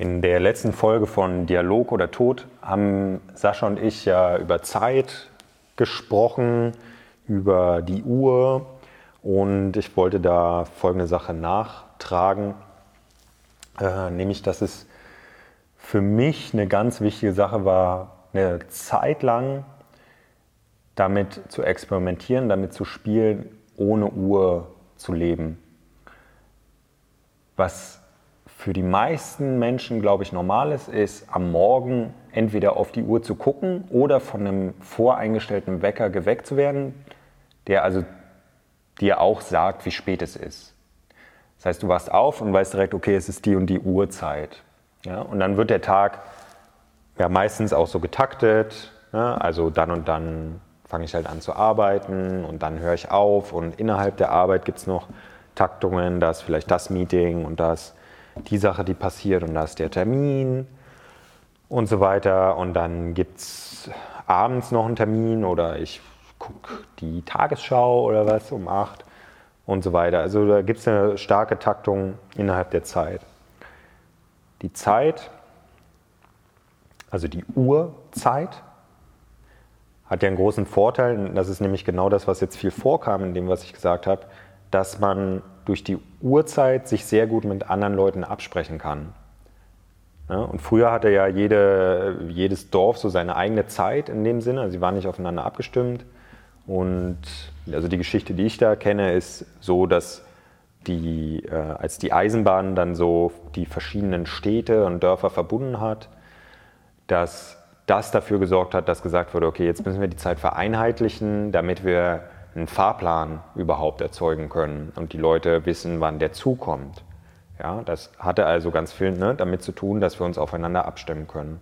In der letzten Folge von Dialog oder Tod haben Sascha und ich ja über Zeit gesprochen, über die Uhr und ich wollte da folgende Sache nachtragen, äh, nämlich dass es für mich eine ganz wichtige Sache war, eine Zeit lang damit zu experimentieren, damit zu spielen, ohne Uhr zu leben. Was für die meisten Menschen, glaube ich, normal ist, ist am Morgen entweder auf die Uhr zu gucken oder von einem voreingestellten Wecker geweckt zu werden, der also dir auch sagt, wie spät es ist. Das heißt, du wachst auf und weißt direkt, okay, es ist die und die Uhrzeit. Ja, und dann wird der Tag ja meistens auch so getaktet. Ja, also dann und dann fange ich halt an zu arbeiten und dann höre ich auf und innerhalb der Arbeit gibt es noch Taktungen, da ist vielleicht das Meeting und das die Sache, die passiert und da ist der Termin und so weiter. Und dann gibt es abends noch einen Termin oder ich gucke die Tagesschau oder was um 8 und so weiter. Also da gibt es eine starke Taktung innerhalb der Zeit. Die Zeit, also die Uhrzeit, hat ja einen großen Vorteil, das ist nämlich genau das, was jetzt viel vorkam in dem, was ich gesagt habe, dass man durch die Uhrzeit sich sehr gut mit anderen Leuten absprechen kann. Ja, und früher hatte ja jede, jedes Dorf so seine eigene Zeit in dem Sinne, also sie waren nicht aufeinander abgestimmt. Und also die Geschichte, die ich da kenne, ist so, dass die, äh, als die Eisenbahn dann so die verschiedenen Städte und Dörfer verbunden hat, dass das dafür gesorgt hat, dass gesagt wurde, okay, jetzt müssen wir die Zeit vereinheitlichen, damit wir einen Fahrplan überhaupt erzeugen können und die Leute wissen, wann der Zug kommt. Ja, das hatte also ganz viel ne, damit zu tun, dass wir uns aufeinander abstimmen können.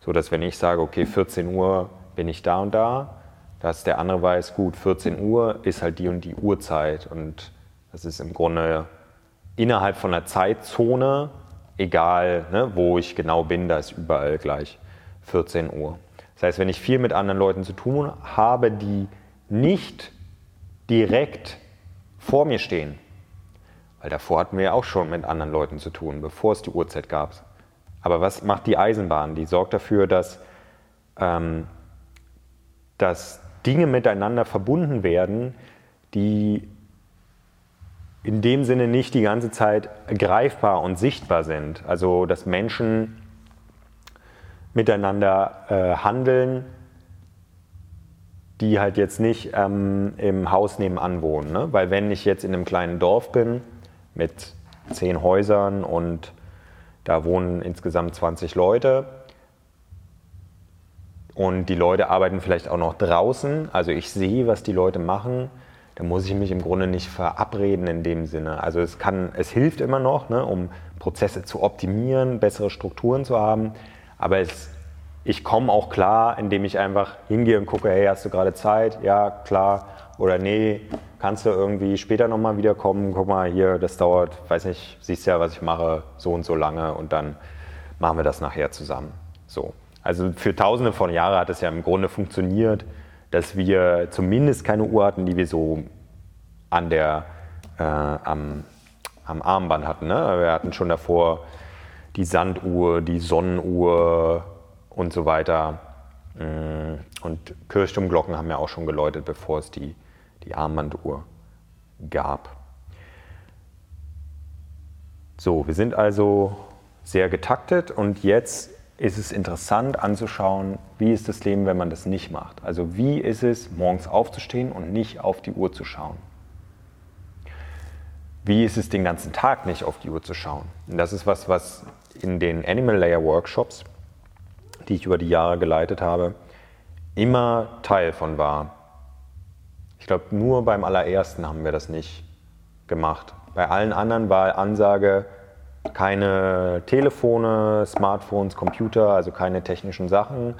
So dass wenn ich sage, okay, 14 Uhr bin ich da und da, dass der andere weiß, gut, 14 Uhr ist halt die und die Uhrzeit und das ist im Grunde innerhalb von einer Zeitzone, egal ne, wo ich genau bin, da ist überall gleich 14 Uhr. Das heißt, wenn ich viel mit anderen Leuten zu tun habe, die nicht direkt vor mir stehen. Weil davor hatten wir ja auch schon mit anderen Leuten zu tun, bevor es die Uhrzeit gab. Aber was macht die Eisenbahn? Die sorgt dafür, dass, ähm, dass Dinge miteinander verbunden werden, die in dem Sinne nicht die ganze Zeit greifbar und sichtbar sind. Also dass Menschen miteinander äh, handeln, die halt jetzt nicht ähm, im Haus nebenan wohnen. Ne? Weil wenn ich jetzt in einem kleinen Dorf bin mit zehn Häusern und da wohnen insgesamt 20 Leute und die Leute arbeiten vielleicht auch noch draußen, also ich sehe, was die Leute machen, dann muss ich mich im Grunde nicht verabreden in dem Sinne. Also es, kann, es hilft immer noch, ne, um Prozesse zu optimieren, bessere Strukturen zu haben, aber es ich komme auch klar, indem ich einfach hingehe und gucke, hey, hast du gerade Zeit? Ja, klar. Oder nee, kannst du irgendwie später nochmal wiederkommen? Guck mal, hier, das dauert, weiß nicht, siehst ja, was ich mache, so und so lange und dann machen wir das nachher zusammen. So. Also für tausende von Jahren hat es ja im Grunde funktioniert, dass wir zumindest keine Uhr hatten, die wir so an der, äh, am, am Armband hatten. Ne? Wir hatten schon davor die Sanduhr, die Sonnenuhr, und so weiter. Mm, und Kirchturmglocken haben ja auch schon geläutet, bevor es die, die Armbanduhr gab. So, wir sind also sehr getaktet und jetzt ist es interessant anzuschauen, wie ist das Leben, wenn man das nicht macht. Also wie ist es, morgens aufzustehen und nicht auf die Uhr zu schauen. Wie ist es, den ganzen Tag nicht auf die Uhr zu schauen. Und das ist was, was in den Animal Layer Workshops die ich über die Jahre geleitet habe, immer Teil von war. Ich glaube, nur beim allerersten haben wir das nicht gemacht. Bei allen anderen war Ansage, keine Telefone, Smartphones, Computer, also keine technischen Sachen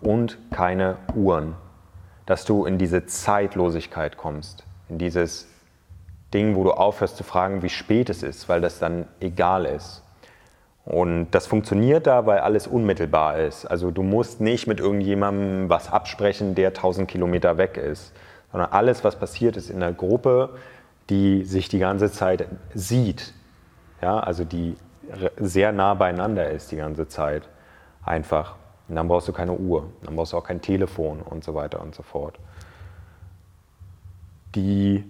und keine Uhren. Dass du in diese Zeitlosigkeit kommst, in dieses Ding, wo du aufhörst zu fragen, wie spät es ist, weil das dann egal ist. Und das funktioniert da, weil alles unmittelbar ist. Also du musst nicht mit irgendjemandem was absprechen, der 1000 Kilometer weg ist, sondern alles, was passiert, ist in der Gruppe, die sich die ganze Zeit sieht. Ja, also die sehr nah beieinander ist die ganze Zeit. Einfach. Und dann brauchst du keine Uhr, dann brauchst du auch kein Telefon und so weiter und so fort. Die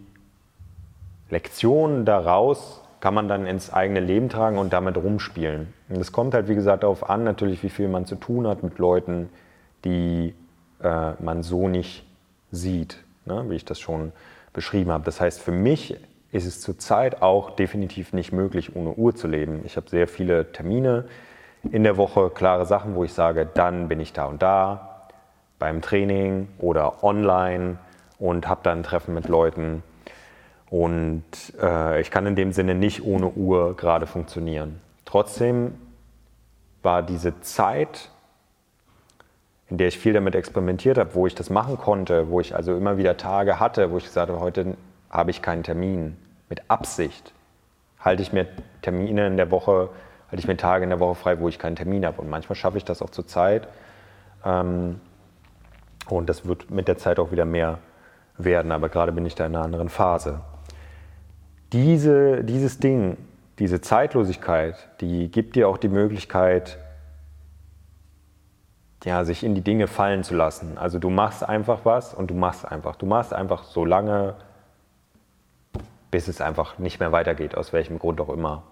Lektionen daraus kann man dann ins eigene Leben tragen und damit rumspielen. Und es kommt halt, wie gesagt, darauf an, natürlich, wie viel man zu tun hat mit Leuten, die äh, man so nicht sieht, ne? wie ich das schon beschrieben habe. Das heißt, für mich ist es zurzeit auch definitiv nicht möglich, ohne Uhr zu leben. Ich habe sehr viele Termine in der Woche, klare Sachen, wo ich sage, dann bin ich da und da beim Training oder online und habe dann Treffen mit Leuten. Und äh, ich kann in dem Sinne nicht ohne Uhr gerade funktionieren. Trotzdem war diese Zeit, in der ich viel damit experimentiert habe, wo ich das machen konnte, wo ich also immer wieder Tage hatte, wo ich gesagt habe, heute habe ich keinen Termin. Mit Absicht halte ich mir Termine in der Woche, halte ich mir Tage in der Woche frei, wo ich keinen Termin habe. Und manchmal schaffe ich das auch zur Zeit. Ähm, und das wird mit der Zeit auch wieder mehr werden. Aber gerade bin ich da in einer anderen Phase. Diese, dieses Ding, diese Zeitlosigkeit, die gibt dir auch die Möglichkeit, ja, sich in die Dinge fallen zu lassen. Also du machst einfach was und du machst einfach. Du machst einfach so lange, bis es einfach nicht mehr weitergeht, aus welchem Grund auch immer.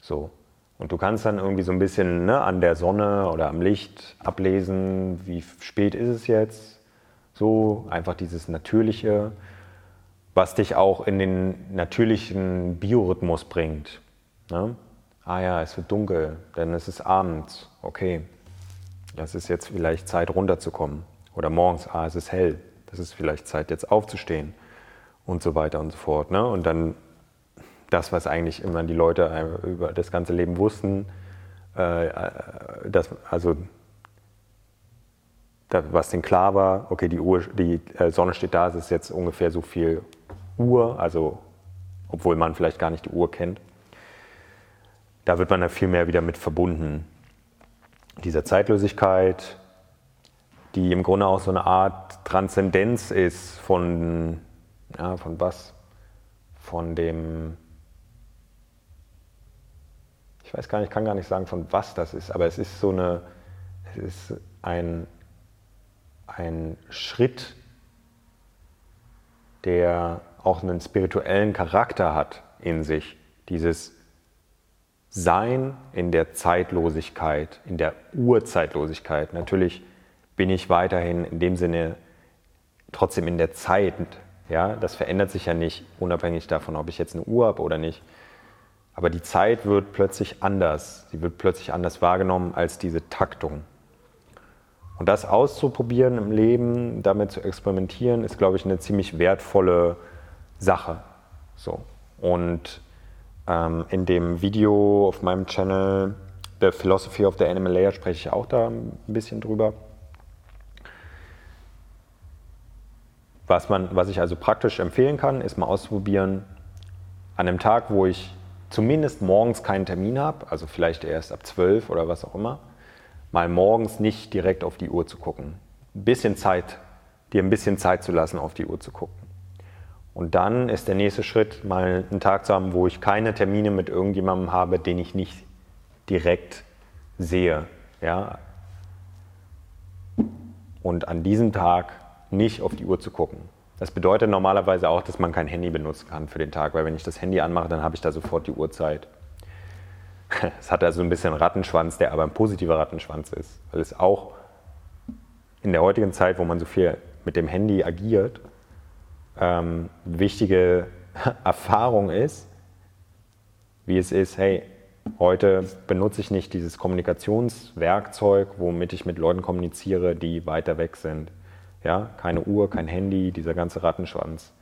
So. Und du kannst dann irgendwie so ein bisschen ne, an der Sonne oder am Licht ablesen, wie spät ist es jetzt. So, einfach dieses Natürliche, was dich auch in den natürlichen Biorhythmus bringt. Ne? Ah ja, es wird dunkel, denn es ist abends. Okay, das ist jetzt vielleicht Zeit runterzukommen. Oder morgens, ah, es ist hell, das ist vielleicht Zeit jetzt aufzustehen und so weiter und so fort. Ne? Und dann das, was eigentlich immer die Leute über das ganze Leben wussten, äh, äh das, also das, was denen klar war, okay, die, Uhr, die äh, Sonne steht da, es ist jetzt ungefähr so viel Uhr, also obwohl man vielleicht gar nicht die Uhr kennt. Da wird man da viel mehr wieder mit verbunden. Dieser Zeitlosigkeit, die im Grunde auch so eine Art Transzendenz ist von ja, von was? Von dem, ich weiß gar nicht, ich kann gar nicht sagen, von was das ist, aber es ist so eine, es ist ein, ein Schritt, der auch einen spirituellen Charakter hat in sich. Dieses Sein in der Zeitlosigkeit, in der Urzeitlosigkeit. Natürlich bin ich weiterhin in dem Sinne trotzdem in der Zeit ja, das verändert sich ja nicht, unabhängig davon, ob ich jetzt eine Uhr habe oder nicht. Aber die Zeit wird plötzlich anders. Sie wird plötzlich anders wahrgenommen als diese Taktung. Und das auszuprobieren im Leben, damit zu experimentieren, ist, glaube ich, eine ziemlich wertvolle Sache. So. Und ähm, in dem Video auf meinem Channel The Philosophy of the Animal Layer spreche ich auch da ein bisschen drüber. Was, man, was ich also praktisch empfehlen kann, ist mal auszuprobieren, an einem Tag, wo ich zumindest morgens keinen Termin habe, also vielleicht erst ab 12 oder was auch immer, mal morgens nicht direkt auf die Uhr zu gucken. Ein bisschen Zeit, dir ein bisschen Zeit zu lassen, auf die Uhr zu gucken. Und dann ist der nächste Schritt, mal einen Tag zu haben, wo ich keine Termine mit irgendjemandem habe, den ich nicht direkt sehe. Ja? Und an diesem Tag nicht auf die Uhr zu gucken. Das bedeutet normalerweise auch, dass man kein Handy benutzen kann für den Tag, weil wenn ich das Handy anmache, dann habe ich da sofort die Uhrzeit. Es hat also ein bisschen Rattenschwanz, der aber ein positiver Rattenschwanz ist, weil es auch in der heutigen Zeit, wo man so viel mit dem Handy agiert, ähm, wichtige Erfahrung ist, wie es ist, hey, heute benutze ich nicht dieses Kommunikationswerkzeug, womit ich mit Leuten kommuniziere, die weiter weg sind. Ja, keine Uhr, kein Handy, dieser ganze Rattenschwanz,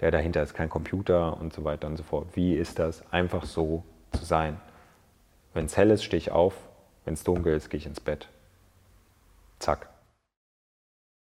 der dahinter ist, kein Computer und so weiter und so fort. Wie ist das, einfach so zu sein? Wenn es hell ist, stehe ich auf. Wenn es dunkel ist, gehe ich ins Bett. Zack.